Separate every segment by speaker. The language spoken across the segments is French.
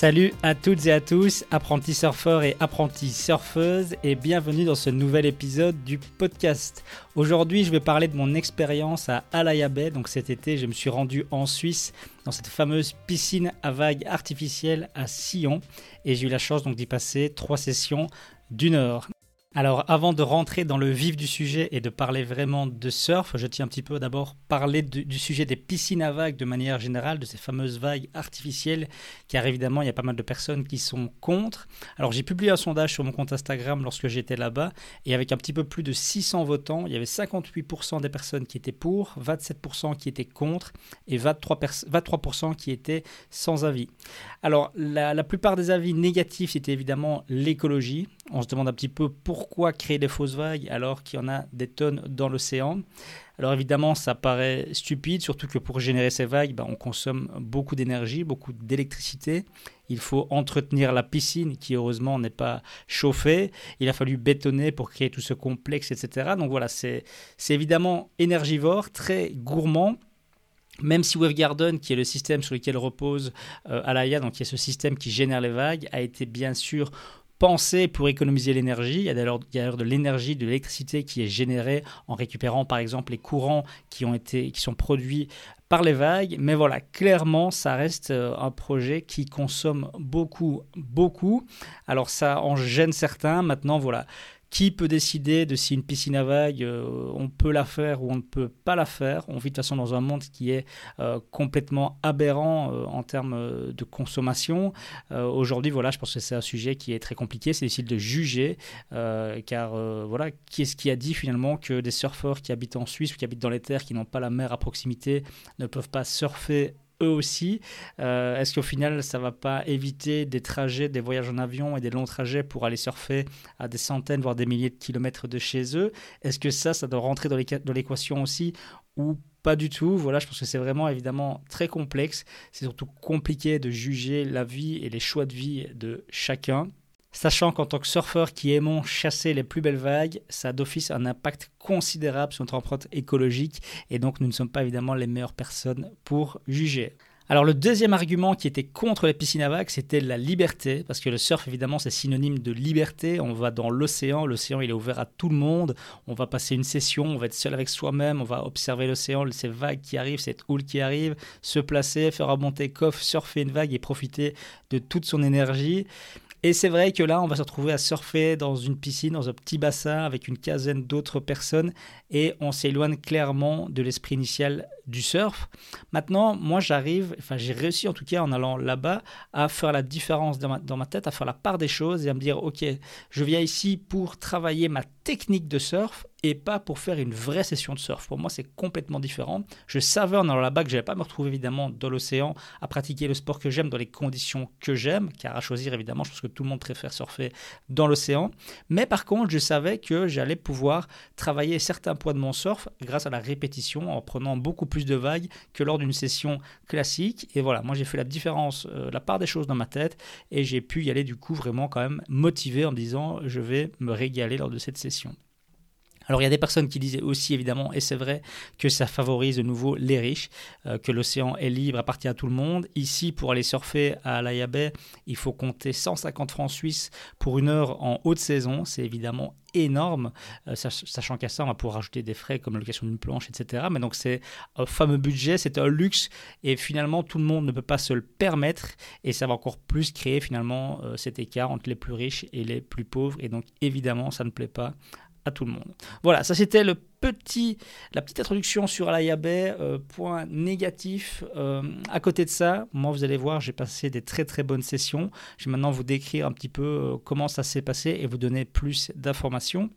Speaker 1: Salut à toutes et à tous, apprentis surfeurs et apprentis surfeuses, et bienvenue dans ce nouvel épisode du podcast. Aujourd'hui, je vais parler de mon expérience à Alaya Bay. Donc cet été, je me suis rendu en Suisse dans cette fameuse piscine à vagues artificielle à Sion, et j'ai eu la chance donc d'y passer trois sessions d'une heure. Alors avant de rentrer dans le vif du sujet et de parler vraiment de surf, je tiens un petit peu d'abord parler du, sujet des piscines à vagues de manière générale, de ces fameuses vagues artificielles, car évidemment il y a pas mal de personnes qui sont contre. Alors j'ai publié un sondage sur mon compte Instagram lorsque j'étais là-bas, et avec un petit peu plus de 600 votants, il y avait 58% des personnes qui étaient pour, 27% qui étaient contre, et 23%, 23 qui étaient sans avis. Alors la, la plupart des avis négatifs, c'était évidemment l'écologie. On se demande un petit peu pourquoi pourquoi créer des fausses vagues alors qu'il y en a des tonnes dans l'océan alors évidemment, ça paraît stupide, surtout que pour générer ces vagues, ben, on consomme beaucoup d'énergie, beaucoup d'électricité. Il faut entretenir la piscine qui heureusement n'est pas chauffée. Il a fallu bétonner pour créer tout ce complexe, etc. Donc voilà, c'est évidemment énergivore, très gourmand. Même si Wave Garden, qui est le système sur lequel repose euh, Alaya, donc qui est ce système qui génère les vagues, a été bien sûr pensé pour économiser l'énergie. Il y a d'ailleurs de l'énergie, de l'électricité qui est générée en récupérant par exemple les courants qui, ont été, qui sont produits par les vagues. Mais voilà, clairement, ça reste euh, un projet qui consomme beaucoup, beaucoup. Alors ça en gêne certains. Maintenant, voilà, qui peut décider de si une piscine à vagues, euh, on peut la faire ou on ne peut pas la faire On vit de toute façon dans un monde qui est euh, complètement aberrant euh, en termes de consommation. Aujourd'hui, voilà, je pense que c'est un sujet qui est très compliqué. C'est difficile de juger, car voilà, qui est-ce qui a dit finalement que des surfeurs qui habitent en Suisse ou qui habitent dans les terres, qui n'ont pas la mer à proximité, ne peuvent pas surfer eux aussi. Euh, est-ce qu'au final, ça va pas éviter des trajets, des voyages en avion et des longs trajets pour aller surfer à des centaines, voire des milliers de kilomètres de chez eux? Est-ce que ça, ça doit rentrer dans l'équation aussi ou pas du tout? Voilà, je pense que c'est vraiment évidemment très complexe. C'est surtout compliqué de juger la vie et les choix de vie de chacun. Sachant qu'en tant que surfeur qui aimons chasser les plus belles vagues, ça a d'office un impact considérable sur notre empreinte écologique et donc nous ne sommes pas évidemment les meilleures personnes pour juger. Alors le deuxième argument qui était contre les piscines à vagues, c'était la liberté, parce que le surf évidemment c'est synonyme de liberté, on va dans l'océan, l'océan il est ouvert à tout le monde, on va passer une session, on va être seul avec soi-même, on va observer l'océan, ces vagues qui arrivent, cette houle qui arrive, se placer, faire remonter coffre, surfer une vague et profiter de toute son énergie. Et c'est vrai que là, on va se retrouver à surfer dans une piscine, dans un petit bassin avec une quinzaine d'autres personnes et on s'éloigne clairement de l'esprit initial du surf. Maintenant, moi j'arrive, enfin j'ai réussi en tout cas en allant là-bas à faire la différence dans ma, tête, à faire la part des choses et à me dire ok, je viens ici pour travailler ma technique de surf et pas pour faire une vraie session de surf. Pour moi, c'est complètement différent. Je savais en allant là-bas que je n'allais pas me retrouver évidemment dans l'océan à pratiquer le sport que j'aime dans les conditions que j'aime, car à choisir évidemment, je pense que tout le monde préfère surfer dans l'océan. Mais par contre, je savais que j'allais pouvoir travailler certains points de mon surf grâce à la répétition en prenant beaucoup plus de vagues que lors d'une session classique. Et voilà, moi j'ai fait la différence, euh, la part des choses dans ma tête et j'ai pu y aller du coup vraiment quand même motivé en disant je vais me régaler lors de cette session question. Alors il y a des personnes qui disaient aussi évidemment, et c'est vrai, que ça favorise de nouveau les riches, euh, que l'océan est libre, appartient à tout le monde. Ici, pour aller surfer à la Bay, il faut compter 150 francs suisses pour une heure en haute saison. C'est évidemment énorme, euh, sachant qu'à ça, on va pouvoir rajouter des frais comme location d'une planche, etc. Mais donc c'est un fameux budget, c'est un luxe, et finalement tout le monde ne peut pas se le permettre, et ça va encore plus créer finalement euh, cet écart entre les plus riches et les plus pauvres, et donc évidemment ça ne plaît pas à tout le monde. Voilà, ça c'était le petit, la petite introduction sur Alaya Bay. Euh, point négatif, euh, à côté de ça, moi vous allez voir, j'ai passé des très très bonnes sessions. Je vais maintenant vous décrire un petit peu euh, comment ça s'est passé et vous donner plus d'informations.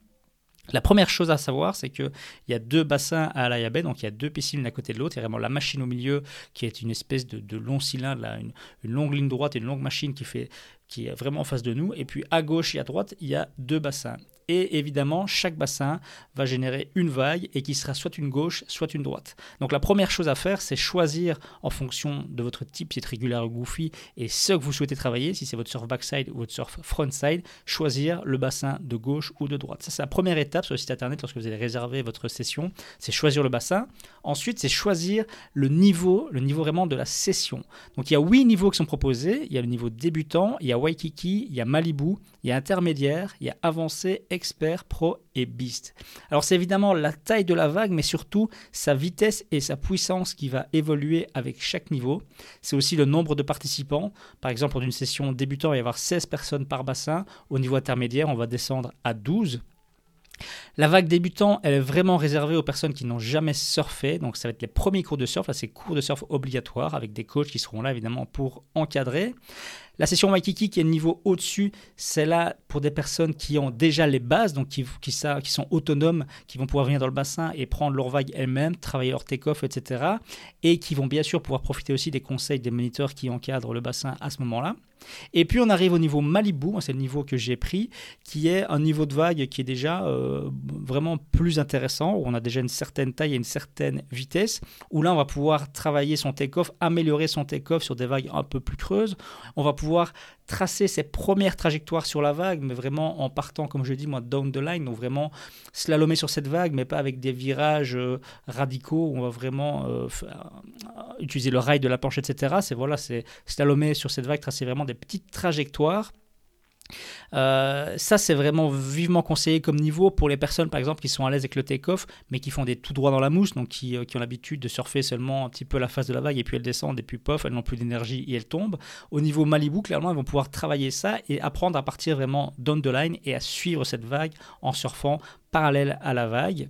Speaker 1: La première chose à savoir, c'est qu'il y a deux bassins à Alaya Bay, donc il y a deux piscines l'un côté de l'autre. Il y a vraiment la machine au milieu qui est une espèce de, long cylindre, là, une, une, longue ligne droite et une longue machine qui, fait, qui est vraiment en face de nous. Et puis à gauche et à droite, il y a deux bassins. Et évidemment, chaque bassin va générer une vague et qui sera soit une gauche, soit une droite. Donc la première chose à faire, c'est choisir en fonction de votre type, si c'est régulier ou goofy, et ce que vous souhaitez travailler, si c'est votre surf backside ou votre surf frontside, choisir le bassin de gauche ou de droite. Ça, c'est la première étape sur le site internet lorsque vous allez réserver votre session, c'est choisir le bassin. Ensuite, c'est choisir le niveau, le niveau vraiment de la session. Donc il y a huit niveaux qui sont proposés. Il y a le niveau débutant, il y a Waikiki, il y a Malibu, il y a intermédiaire, il y a avancé, expert, pro et beast. Alors c'est évidemment la taille de la vague, mais surtout sa vitesse et sa puissance qui va évoluer avec chaque niveau. C'est aussi le nombre de participants. Par exemple, pour une session débutant, il va y avoir 16 personnes par bassin. Au niveau intermédiaire, on va descendre à 12. La vague débutant, elle est vraiment réservée aux personnes qui n'ont jamais surfé. Donc, ça va être les premiers cours de surf. Là, c'est cours de surf obligatoires avec des coachs qui seront là, évidemment, pour encadrer. La session Waikiki, qui est niveau au-dessus, c'est là pour des personnes qui ont déjà les bases, donc qui, sont autonomes, qui vont pouvoir venir dans le bassin et prendre leur vague elles-mêmes, travailler leur take-off, etc. Et qui vont bien sûr pouvoir profiter aussi des conseils des moniteurs qui encadrent le bassin à ce moment-là. Et puis on arrive au niveau Malibu, c'est le niveau que j'ai pris, qui est un niveau de vague qui est déjà euh, vraiment plus intéressant, où on a déjà une certaine taille et une certaine vitesse, où là on va pouvoir travailler son take-off, améliorer son take-off sur des vagues un peu plus creuses. On va pouvoir tracer ses premières trajectoires sur la vague, mais vraiment en partant, comme je dis moi, down the line, donc vraiment slalomer sur cette vague, mais pas avec des virages euh, radicaux où on va vraiment euh, utiliser le rail de la planche, etc. C'est voilà, c'est slalomer sur cette vague, tracer vraiment des petites trajectoires euh, ça, c'est vraiment vivement conseillé comme niveau pour les personnes, par exemple, qui sont à l'aise avec le take-off, mais qui font des tout droits dans la mousse, donc qui, euh, qui ont l'habitude de surfer seulement un petit peu la face de la vague, et puis elles descendent, et puis pof, elles n'ont plus d'énergie et elles tombent. Au niveau Malibu, clairement, elles vont pouvoir travailler ça et apprendre à partir vraiment down the line et à suivre cette vague en surfant parallèle à la vague.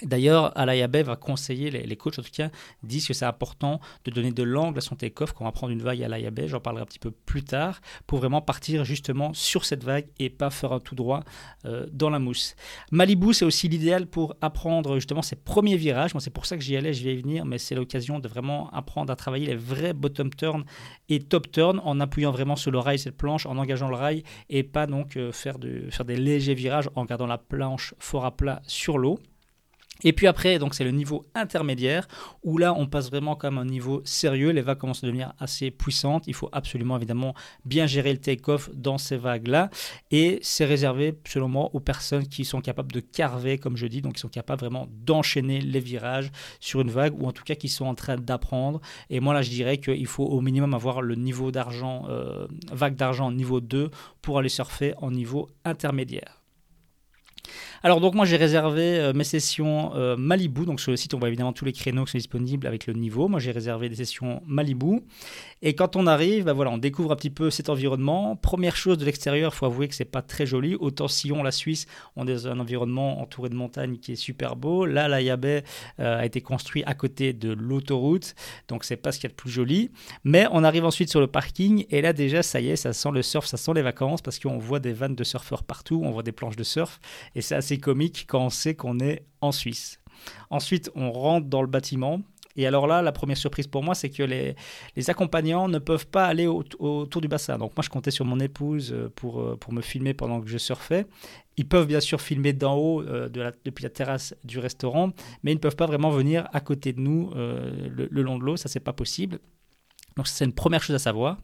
Speaker 1: D'ailleurs, Alayabe va conseiller, les, coachs en tout cas, disent que c'est important de donner de l'angle à son take-off quand on va prendre une vague à Alayabe, j'en parlerai un petit peu plus tard, pour vraiment partir justement sur cette vague et pas faire un tout droit euh, dans la mousse. Malibu, c'est aussi l'idéal pour apprendre justement ses premiers virages. Moi, c'est pour ça que j'y allais, je vais y venir, mais c'est l'occasion de vraiment apprendre à travailler les vrais bottom turn et top turn en appuyant vraiment sur le rail, cette planche, en engageant le rail et pas donc euh, faire, de, faire des légers virages en gardant la planche fort à plat sur l'eau. Et puis après, donc c'est le niveau intermédiaire où là on passe vraiment comme un niveau sérieux. Les vagues commencent à devenir assez puissantes. Il faut absolument évidemment bien gérer le take-off dans ces vagues-là. Et c'est réservé selon moi aux personnes qui sont capables de carver, comme je dis, donc qui sont capables vraiment d'enchaîner les virages sur une vague ou en tout cas qui sont en train d'apprendre. Et moi là je dirais qu'il faut au minimum avoir le niveau d'argent, euh, vague d'argent niveau 2 pour aller surfer en niveau intermédiaire. Alors donc moi j'ai réservé euh, mes sessions euh, Malibu, donc sur le site on voit évidemment tous les créneaux qui sont disponibles avec le niveau. Moi j'ai réservé des sessions Malibu. Et quand on arrive, bah on découvre un petit peu cet environnement. Première chose de l'extérieur, il faut avouer que c'est pas très joli. Autant Sillon, la Suisse, on est un environnement entouré de montagnes qui est super beau. Là, la Yabé euh, a été construit à côté de l'autoroute, donc c'est pas ce qu'il y a de plus joli. Mais on arrive ensuite sur le parking et là déjà ça y est, ça sent le surf, ça sent les vacances parce qu'on voit des vannes de surfeurs partout, on voit des planches de surf et c'est assez comique quand on sait qu'on est en Suisse. Ensuite, on rentre dans le bâtiment. Et alors là, la première surprise pour moi, c'est que les, accompagnants ne peuvent pas aller autour du bassin. Donc moi, je comptais sur mon épouse euh, pour, euh, pour me filmer pendant que je surfais. Ils peuvent bien sûr filmer d'en haut, euh, depuis la terrasse du restaurant, mais ils ne peuvent pas vraiment venir à côté de nous le, le long de l'eau. Ça, c'est pas possible. Donc c'est une première chose à savoir.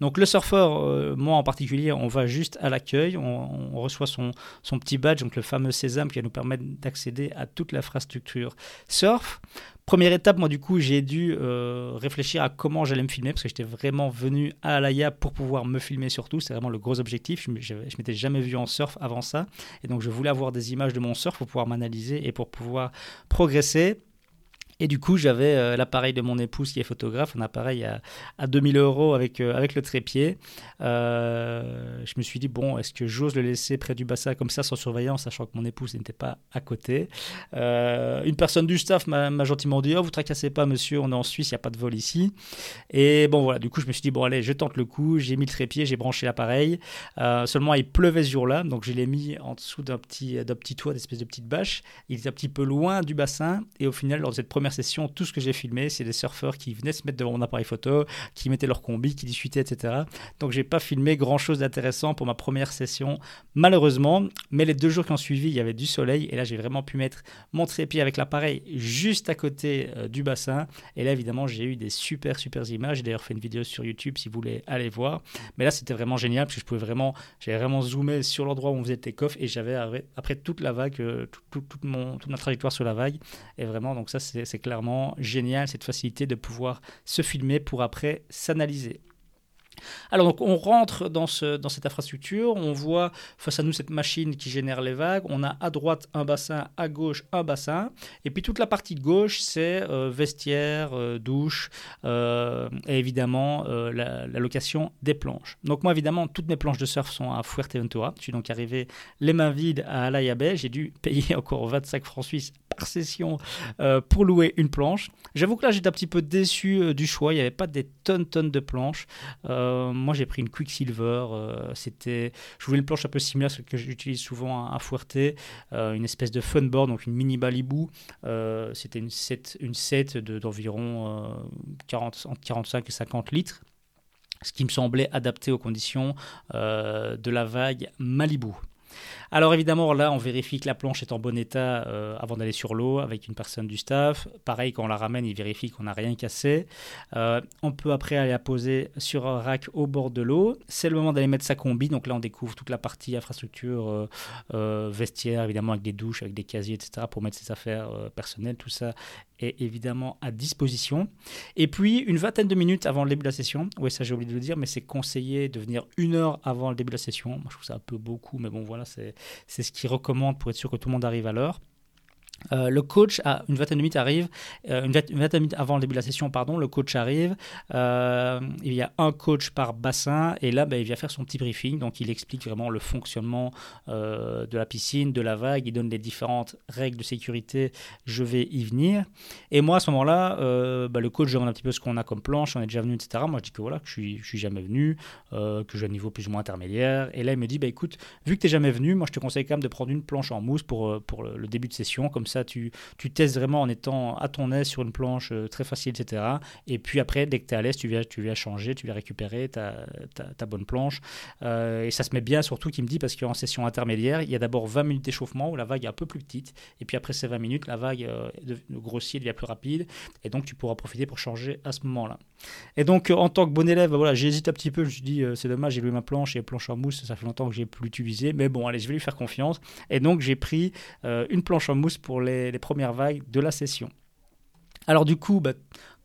Speaker 1: Donc le surfeur, euh, moi en particulier, on va juste à l'accueil, on, reçoit son, son, petit badge, donc le fameux sésame qui va nous permettre d'accéder à toute l'infrastructure surf. Première étape, moi du coup, j'ai dû euh, réfléchir à comment j'allais me filmer parce que j'étais vraiment venu à Alaya pour pouvoir me filmer surtout. C'est vraiment le gros objectif. Je, ne m'étais jamais vu en surf avant ça. Et donc je voulais avoir des images de mon surf pour pouvoir m'analyser et pour pouvoir progresser. Et du coup, j'avais euh, l'appareil de mon épouse qui est photographe, un appareil à, à 2000 euros avec, euh, avec le trépied. Euh, je me suis dit, bon, est-ce que j'ose le laisser près du bassin comme ça, sans surveillance, sachant que mon épouse n'était pas à côté? Une personne du staff m'a gentiment dit, oh, vous tracassez pas, monsieur, on est en Suisse, il n'y a pas de vol ici. Et bon, voilà, du coup, je me suis dit, bon, allez, je tente le coup, j'ai mis le trépied, j'ai branché l'appareil. seulement, il pleuvait ce jour-là, donc je l'ai mis en dessous d'un petit, petit toit, d'espèce de petite bâche. Il était un petit peu loin du bassin, et au final, lors de cette première session, tout ce que j'ai filmé, c'est des surfeurs qui venaient se mettre devant mon appareil photo, qui mettaient leur combi, qui discutaient, etc. Donc j'ai pas filmé grand chose d'intéressant pour ma première session, malheureusement. Mais les deux jours qui ont suivi, il y avait du soleil et là j'ai vraiment pu mettre mon trépied avec l'appareil juste à côté euh, du bassin. Et là évidemment j'ai eu des super super images. J'ai d'ailleurs fait une vidéo sur YouTube si vous voulez aller voir. Mais là c'était vraiment génial parce que je pouvais vraiment, j'avais vraiment zoomé sur l'endroit où on faisait le take-off et j'avais après toute la vague, euh, mon, toute ma trajectoire sur la vague. Et vraiment donc ça c'est c'est clairement génial, cette facilité de pouvoir se filmer pour après s'analyser. Alors donc on rentre dans, ce, dans cette infrastructure, on voit face à nous cette machine qui génère les vagues, on a à droite un bassin, à gauche un bassin, et puis toute la partie gauche c'est euh, vestiaire, euh, douche, euh, et évidemment la, location des planches. Donc moi évidemment toutes mes planches de surf sont à Fuerteventura, je suis donc arrivé les mains vides à Alaya Bay, j'ai dû payer encore 25 francs suisses session pour louer une planche. J'avoue que là j'étais un petit peu déçu du choix, il n'y avait pas des tonnes tonnes de planches. Euh, moi, j'ai pris une Quicksilver. Euh, c'était, je voulais une planche un peu similaire à ce que j'utilise souvent à, Fuerte, euh, une espèce de funboard, donc une mini Balibou. c'était une set, d'environ 40, entre 45 et 50 litres ce qui me semblait adapté aux conditions de la vague Malibu. Alors évidemment, là, on vérifie que la planche est en bon état euh, avant d'aller sur l'eau avec une personne du staff. Pareil, quand on la ramène, il vérifie qu'on n'a rien cassé. Euh, on peut après aller la poser sur un rack au bord de l'eau. C'est le moment d'aller mettre sa combi. Donc là, on découvre toute la partie infrastructure, euh, vestiaire, évidemment, avec des douches, avec des casiers, etc., pour mettre ses affaires personnelles. Tout ça est évidemment à disposition. Et puis, une vingtaine de minutes avant le début de la session, oui, ça j'ai oublié de le dire, mais c'est conseillé de venir une heure avant le début de la session. Moi, je trouve ça un peu beaucoup, mais bon, voilà, c'est ce qu'il recommande pour être sûr que tout le monde arrive à l'heure. Euh, le coach, à une vingtaine de minutes arrive, euh, une, vingtaine de minutes avant le début de la session, pardon, le coach arrive. Euh, il y a un coach par bassin et là, ben, il vient faire son petit briefing. Donc, il explique vraiment le fonctionnement de la piscine, de la vague. Il donne les différentes règles de sécurité. Je vais y venir. Et moi, à ce moment-là, ben, le coach demande un petit peu ce qu'on a comme planche, on est déjà venu, etc. Moi, je dis que voilà, que je suis, suis jamais venu, que j'ai un niveau plus ou moins intermédiaire. Et là, il me dit, bah, écoute, vu que tu n'es jamais venu, moi, je te conseille quand même de prendre une planche en mousse pour, pour le début de session. Comme ça, ça, tu, tu testes vraiment en étant à ton aise sur une planche euh, très facile, etc. Et puis après, dès que tu es à l'aise, tu viens, tu viens changer, tu viens récupérer ta, ta, bonne planche. Euh, et ça se met bien, surtout, qui me dit, parce qu'en session intermédiaire, il y a d'abord 20 minutes d'échauffement où la vague est un peu plus petite. Et puis après ces 20 minutes, la vague euh, grossit, devient plus rapide. Et donc, tu pourras profiter pour changer à ce moment-là. Et donc, en tant que bon élève, voilà, j'hésite un petit peu. Je me suis dit, c'est dommage, j'ai loué ma planche et planche en mousse, ça fait longtemps que j'ai plus utilisé. Mais bon, allez, je vais lui faire confiance. Et donc, j'ai pris une planche en mousse pour les, premières vagues de la session. Alors du coup, bah,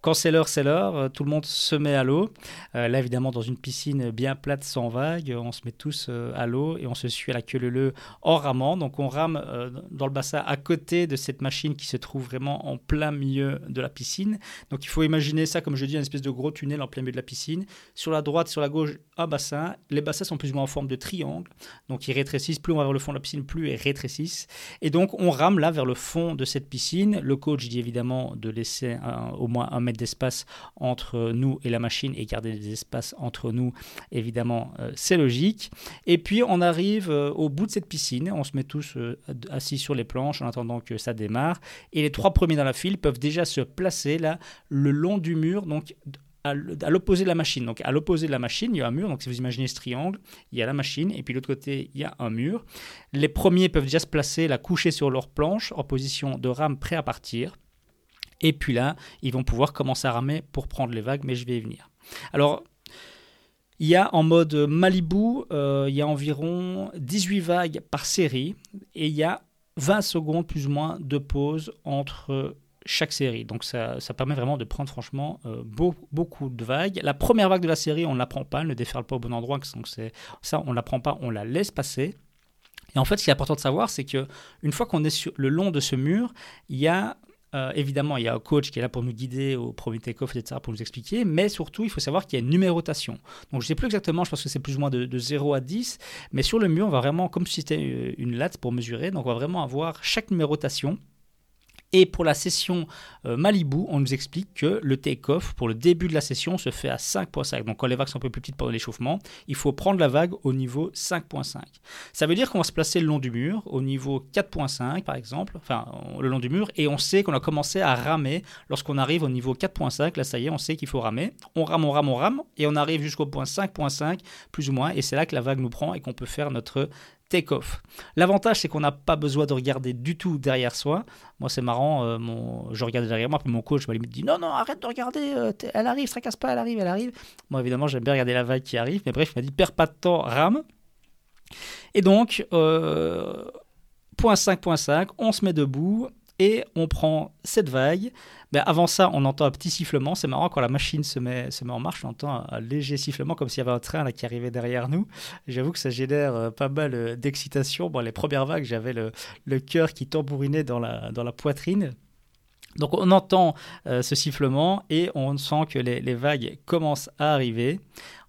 Speaker 1: quand c'est l'heure, c'est l'heure. Euh, tout le monde se met à l'eau. Euh, là, évidemment, dans une piscine bien plate, sans vagues, on se met tous euh, à l'eau et on se suit à la queue leu en ramant. Donc, on rame dans le bassin à côté de cette machine qui se trouve vraiment en plein milieu de la piscine. Donc, il faut imaginer ça, comme je dis, une espèce de gros tunnel en plein milieu de la piscine. Sur la droite, sur la gauche, un bassin. Les bassins sont plus ou moins en forme de triangle. Donc, ils rétrécissent. Plus on va vers le fond de la piscine, plus ils rétrécissent. Et donc, on rame là vers le fond de cette piscine. Le coach dit évidemment de laisser au moins un mètre d'espace entre nous et la machine et garder des espaces entre nous, évidemment, euh, c'est logique. Et puis on arrive euh, au bout de cette piscine, on se met tous euh, assis sur les planches en attendant que ça démarre. Et les trois premiers dans la file peuvent déjà se placer là le long du mur, donc à l'opposé de la machine. Donc à l'opposé de la machine, il y a un mur. Donc si vous imaginez ce triangle, il y a la machine et puis l'autre côté, il y a un mur. Les premiers peuvent déjà se placer, la coucher sur leur planche en position de rame prêt à partir. Et puis là, ils vont pouvoir commencer à ramer pour prendre les vagues, mais je vais y venir. Alors, il y a en mode Malibu, euh, il y a environ 18 vagues par série et il y a 20 secondes plus ou moins de pause entre chaque série. Donc ça, ça permet vraiment de prendre franchement euh, beaucoup de vagues. La première vague de la série, on ne la prend pas, elle ne déferle pas au bon endroit. Donc ça, on ne la prend pas, on la laisse passer. Et en fait, ce qui est important de savoir, c'est que une fois qu'on est sur le long de ce mur, il y a euh, évidemment, il y a un coach qui est là pour nous guider au premier take-off, etc., pour nous expliquer, mais surtout, il faut savoir qu'il y a une numérotation. Donc, je ne sais plus exactement, je pense que c'est plus ou moins de, de, 0 à 10, mais sur le mur, on va vraiment, comme si c'était euh, une latte pour mesurer, donc on va vraiment avoir chaque numérotation et pour la session euh, Malibu, on nous explique que le take-off pour le début de la session se fait à 5.5. Donc quand les vagues sont un peu plus petites pendant l'échauffement, il faut prendre la vague au niveau 5.5. Ça veut dire qu'on va se placer le long du mur, au niveau 4.5 par exemple, enfin le long du mur, et on sait qu'on a commencé à ramer lorsqu'on arrive au niveau 4.5. Là ça y est, on sait qu'il faut ramer. On rame, on rame, on rame, et on arrive jusqu'au point 5.5 plus ou moins, et c'est là que la vague nous prend et qu'on peut faire notre take-off. L'avantage, c'est qu'on n'a pas besoin de regarder du tout derrière soi. Moi, c'est marrant, euh, je regarde derrière moi, puis mon coach m'a limite dit Non, non, arrête de regarder, euh, elle arrive, ça casse pas, elle arrive, elle arrive. Moi, évidemment, j'aime bien regarder la vague qui arrive, mais bref, il m'a dit Perds pas de temps, rame. Et donc, euh, point 5.5, on se met debout et on prend cette vague. Mais avant ça, on entend un petit sifflement. C'est marrant, quand la machine se met, se met en marche, on entend un, léger sifflement comme s'il y avait un train qui arrivait derrière nous. J'avoue que ça génère euh, pas mal euh, d'excitation. Bon, les premières vagues, j'avais le, le cœur qui tambourinait dans la, dans la poitrine. Donc on entend euh, ce sifflement et on sent que les, vagues commencent à arriver.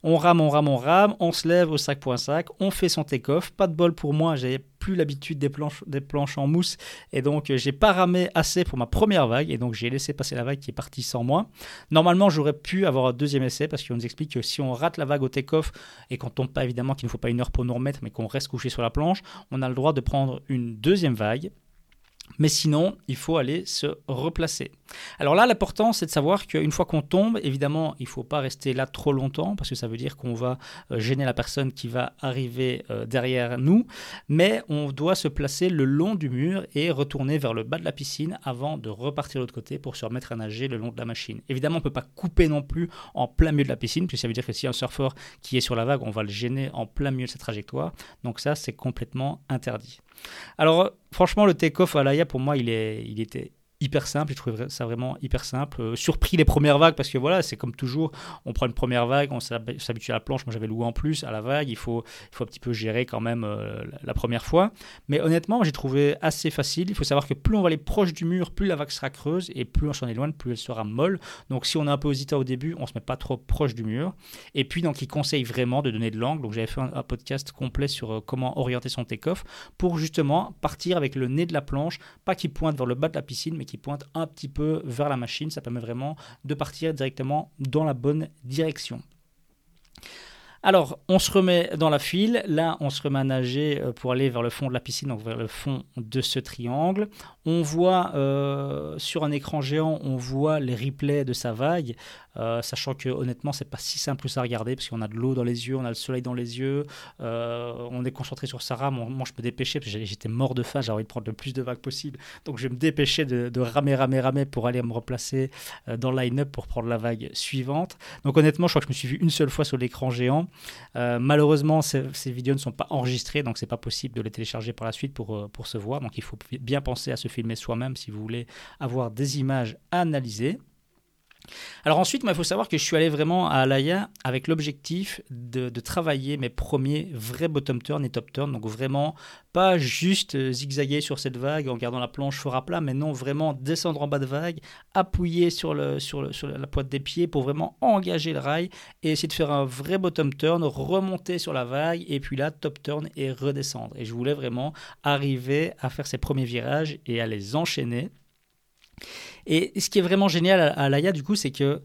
Speaker 1: On rame, on rame, on rame, on se lève au 5.5, on fait son take-off. Pas de bol pour moi, j'avais plus l'habitude des planches, des planches en mousse et donc euh, j'ai pas ramé assez pour ma première vague et donc j'ai laissé passer la vague qui est partie sans moi. Normalement, j'aurais pu avoir un deuxième essai parce qu'on nous explique que si on rate la vague au take-off et qu'on tombe pas évidemment qu'il ne faut pas une heure pour nous remettre mais qu'on reste couché sur la planche, on a le droit de prendre une deuxième vague mais sinon, il faut aller se replacer. Alors là, l'important, c'est de savoir qu'une fois qu'on tombe, évidemment, il ne faut pas rester là trop longtemps, parce que ça veut dire qu'on va euh, gêner la personne qui va arriver euh, derrière nous, mais on doit se placer le long du mur et retourner vers le bas de la piscine avant de repartir de l'autre côté pour se remettre à nager le long de la machine. Évidemment, on ne peut pas couper non plus en plein milieu de la piscine, puisque ça veut dire que si un surfeur qui est sur la vague, on va le gêner en plein milieu de sa trajectoire. Donc ça, c'est complètement interdit. Alors, franchement, le take-off à l'AIA, pour moi, il, est, il était hyper simple. Je trouvais ça vraiment hyper simple. Euh, surpris les premières vagues parce que voilà, c'est comme toujours, on prend une première vague, on s'habitue à la planche. Moi, j'avais loué en plus à la vague. Il faut, il faut un petit peu gérer quand même euh, la première fois. Mais honnêtement, j'ai trouvé assez facile. Il faut savoir que plus on va aller proche du mur, plus la vague sera creuse et plus on s'en éloigne, plus elle sera molle. Donc, si on est un peu hésitant au début, on se met pas trop proche du mur. Et puis, donc, il conseille vraiment de donner de l'angle. Donc, j'avais fait un, podcast complet sur euh, comment orienter son take-off pour justement partir avec le nez de la planche, pas qu'il pointe vers le bas de la piscine, mais pointe un petit peu vers la machine. Ça permet vraiment de partir directement dans la bonne direction. Alors, on se remet dans la file. Là, on se remet à nager euh, pour aller vers le fond de la piscine, donc vers le fond de ce triangle. On voit euh, sur un écran géant, on voit les replays de sa vague, euh, sachant que honnêtement, c'est pas si simple ça à regarder parce qu'on a de l'eau dans les yeux, on a le soleil dans les yeux, on est concentré sur sa rame. Moi, je me dépêchais parce que j'étais mort de faim, j'avais envie de prendre le plus de vagues possible. Donc, je me dépêchais de, ramer, ramer, ramer pour aller me replacer dans le line-up pour prendre la vague suivante. Donc, honnêtement, je crois que je me suis vu une seule fois sur l'écran géant. Euh, malheureusement, ces, vidéos ne sont pas enregistrées, donc c'est pas possible de les télécharger par la suite pour, euh, pour se voir. Donc il faut bien penser à se filmer soi-même si vous voulez avoir des images à analyser. Alors ensuite, il faut savoir que je suis allé vraiment à Alaya avec l'objectif de, travailler mes premiers vrais bottom turn et top turn. Donc vraiment pas juste euh, zigzaguer sur cette vague en gardant la planche fort à plat, mais non vraiment descendre en bas de vague, appuyer sur, sur la pointe des pieds pour vraiment engager le rail et essayer de faire un vrai bottom turn, remonter sur la vague et puis là top turn et redescendre. Et je voulais vraiment arriver à faire ces premiers virages et à les enchaîner. Et ce qui est vraiment génial à, l'AIA, du coup, c'est que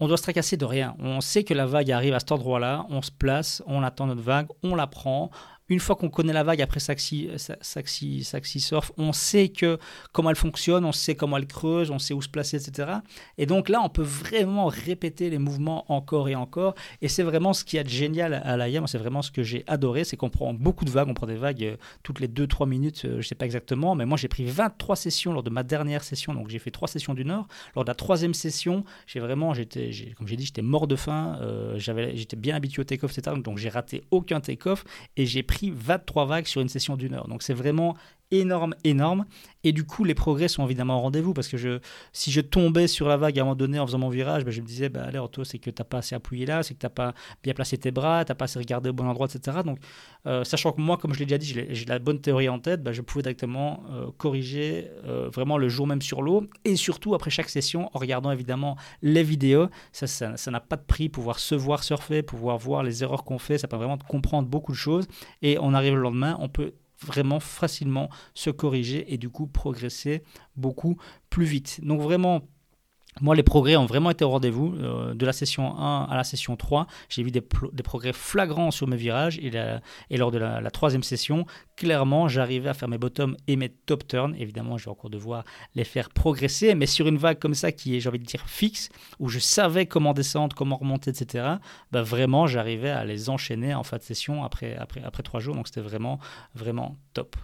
Speaker 1: on doit se tracasser de rien. On sait que la vague arrive à cet endroit-là, on se place, on attend notre vague, on la prend. Une fois qu'on connaît la vague après Saxi, Saxi, Saxi Surf, on sait que comment elle fonctionne, on sait comment elle creuse, on sait où se placer, etc. Et donc là, on peut vraiment répéter les mouvements encore et encore. Et c'est vraiment ce qui est génial à l'AIA. Moi, c'est vraiment ce que j'ai adoré, c'est qu'on prend beaucoup de vagues, on prend des vagues euh, toutes les 2-3 minutes, euh, je ne sais pas exactement, mais moi j'ai pris 23 sessions lors de ma dernière session, donc j'ai fait 3 sessions du Nord. Lors de la troisième session, j'ai vraiment, j'étais, comme j'ai dit, j'étais mort de faim, euh, j'avais, j'étais bien habitué au take-off, etc. Donc j'ai raté aucun take-off et j'ai pris 23 vagues sur une session d'une heure. Donc c'est vraiment énorme, énorme. Et du coup, les progrès sont évidemment au rendez-vous parce que je, si je tombais sur la vague à un moment donné en faisant mon virage, ben, je me disais, bah, allez, Otto, c'est que tu n'as pas assez appuyé là, c'est que tu n'as pas bien placé tes bras, tu n'as pas assez regardé au bon endroit, etc. Donc, euh, sachant que moi, comme je l'ai déjà dit, j'ai la bonne théorie en tête, ben, je pouvais directement euh, corriger euh, vraiment le jour même sur l'eau et surtout après chaque session en regardant évidemment les vidéos. Ça, ça n'a pas de prix, pouvoir se voir surfer, pouvoir voir les erreurs qu'on fait, ça peut vraiment comprendre beaucoup de choses. Et on arrive le lendemain, on peut vraiment facilement se corriger et du coup progresser beaucoup plus vite. Donc vraiment moi, les progrès ont vraiment été au rendez-vous. Euh, de la session 1 à la session 3, j'ai vu des, progrès flagrants sur mes virages. Et, lors de la, troisième session, clairement, j'arrivais à faire mes bottoms et mes top turns. Évidemment, je vais encore devoir les faire progresser. Mais sur une vague comme ça, qui est, j'ai envie de dire, fixe, où je savais comment descendre, comment remonter, etc., bah, vraiment, j'arrivais à les enchaîner en fin de session après, après, après trois jours. Donc, c'était vraiment, vraiment top.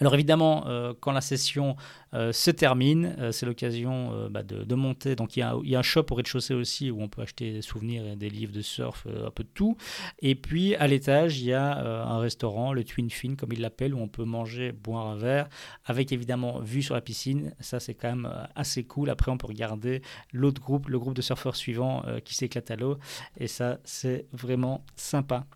Speaker 1: Alors évidemment, euh, quand la session euh, se termine, euh, c'est l'occasion bah, de, monter. Donc il y, a, un shop au rez-de-chaussée aussi où on peut acheter des souvenirs et des livres de surf, un peu de tout. Et puis à l'étage, il y a un restaurant, le Twin Fin comme il l'appelle, où on peut manger, boire un verre, avec évidemment vue sur la piscine. Ça c'est quand même assez cool. Après on peut regarder l'autre groupe, le groupe de surfeurs suivant qui s'éclate à l'eau. Et ça c'est vraiment sympa.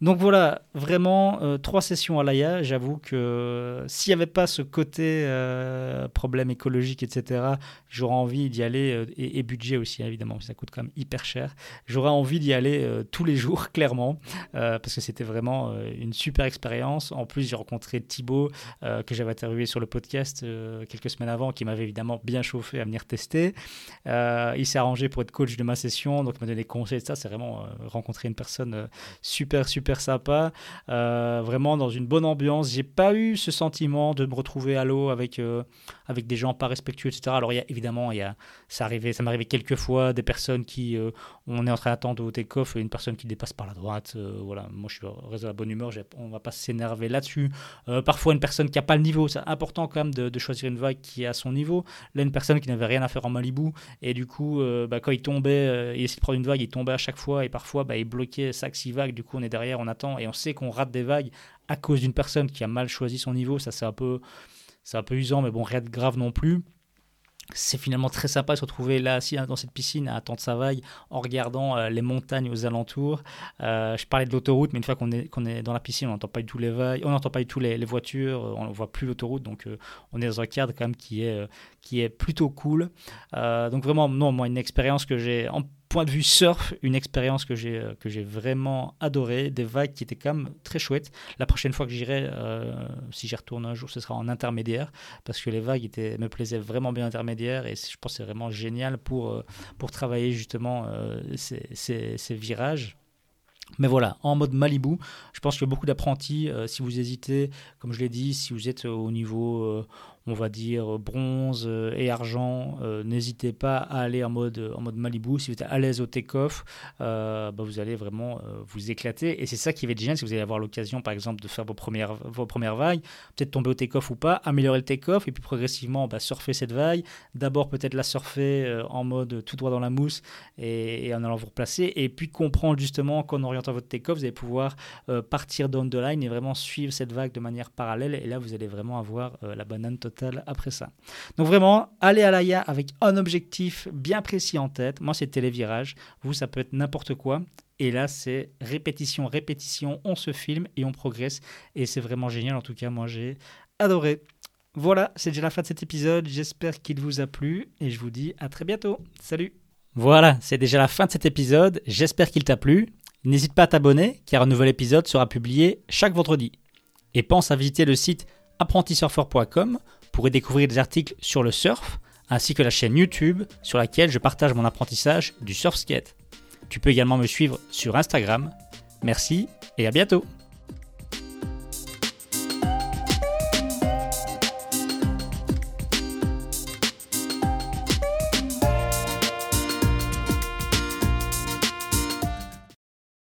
Speaker 1: Donc voilà, vraiment euh, trois sessions à l'AIA. J'avoue que euh, s'il n'y avait pas ce côté euh, problème écologique, etc., j'aurais envie d'y aller, et, budget aussi, évidemment, ça coûte quand même hyper cher. J'aurais envie d'y aller tous les jours, clairement, parce que c'était vraiment une super expérience. En plus, j'ai rencontré Thibaut, que j'avais interviewé sur le podcast quelques semaines avant, qui m'avait évidemment bien chauffé à venir tester. il s'est arrangé pour être coach de ma session, donc il m'a donné des conseils, ça. C'est vraiment rencontrer une personne super, super sympa, euh, vraiment dans une bonne ambiance. J'ai pas eu ce sentiment de me retrouver à l'eau avec, euh, avec des gens pas respectueux, etc. Alors, y a, évidemment, il y a, ça, arrivait, ça m'est arrivé quelques fois, des personnes qui, euh, on est en train d'attendre au take-off, une personne qui dépasse par la droite. voilà, moi, je suis reste de la bonne humeur, on va pas s'énerver là-dessus. parfois, une personne qui a pas le niveau, c'est important quand même de, choisir une vague qui est à son niveau. Là, une personne qui n'avait rien à faire en Malibu, et du coup, bah, quand il tombait, il essayait de prendre une vague, il tombait à chaque fois, et parfois, bah, il bloquait 5-6 vagues, du coup, on est derrière on attend et on sait qu'on rate des vagues à cause d'une personne qui a mal choisi son niveau. Ça, c'est un c'est un peu usant, mais bon, rien de grave non plus. C'est finalement très sympa de se retrouver là, assis dans cette piscine, à attendre sa vague, en regardant euh, les montagnes aux alentours. Euh, je parlais de l'autoroute, mais une fois qu'on est, est dans la piscine, on n'entend pas du tout les vagues, on n'entend pas du tout les, voitures, on ne voit plus l'autoroute, donc euh, on est dans un cadre quand même qui est, qui est plutôt cool. donc vraiment, non, moi, une expérience que j'ai point de vue surf, une expérience que j'ai euh, vraiment adoré, des vagues qui étaient quand même très chouettes. La prochaine fois que j'irai, euh, si j'y retourne un jour, ce sera en intermédiaire parce que les vagues me plaisaient vraiment bien intermédiaire et je pense c'est vraiment génial pour euh, travailler justement ces, ces, virages. Mais voilà, en mode Malibu, je pense que beaucoup d'apprentis, si vous hésitez, comme je l'ai dit, si vous êtes au niveau, on va dire bronze euh, et argent, euh, n'hésitez pas à aller en mode, en mode Malibu. Si vous êtes à l'aise au take-off, euh, bah, vous allez vraiment vous éclater. Et c'est ça qui va être génial si vous allez avoir l'occasion, par exemple, de faire vos premières, vos premières vagues, peut-être tomber au take-off ou pas, améliorer le take-off et puis progressivement bah, surfer cette vague. D'abord, peut-être la surfer en mode tout droit dans la mousse et, en allant vous replacer. Et puis comprendre justement qu'en orientant votre take-off, vous allez pouvoir partir down the line et vraiment suivre cette vague de manière parallèle. Et là, vous allez vraiment avoir la banane totale après ça. Donc vraiment, allez à l'AIA avec un objectif bien précis en tête. Moi, c'est télévirage. Vous, ça peut être n'importe quoi. Et là, c'est répétition, répétition, on se filme et on progresse. Et c'est vraiment génial. En tout cas, moi, j'ai adoré. Voilà, c'est déjà la fin de cet épisode. J'espère qu'il vous a plu et je vous dis à très bientôt. Salut Voilà, c'est déjà la fin de cet épisode. J'espère qu'il t'a plu. N'hésite pas à t'abonner car un nouvel épisode sera publié chaque vendredi. Et pense à visiter le site apprentisurfer.com pourrez découvrir des articles sur le surf, ainsi que la chaîne YouTube sur laquelle je partage mon apprentissage du surf skate. Tu peux également me suivre sur Instagram. Merci et à bientôt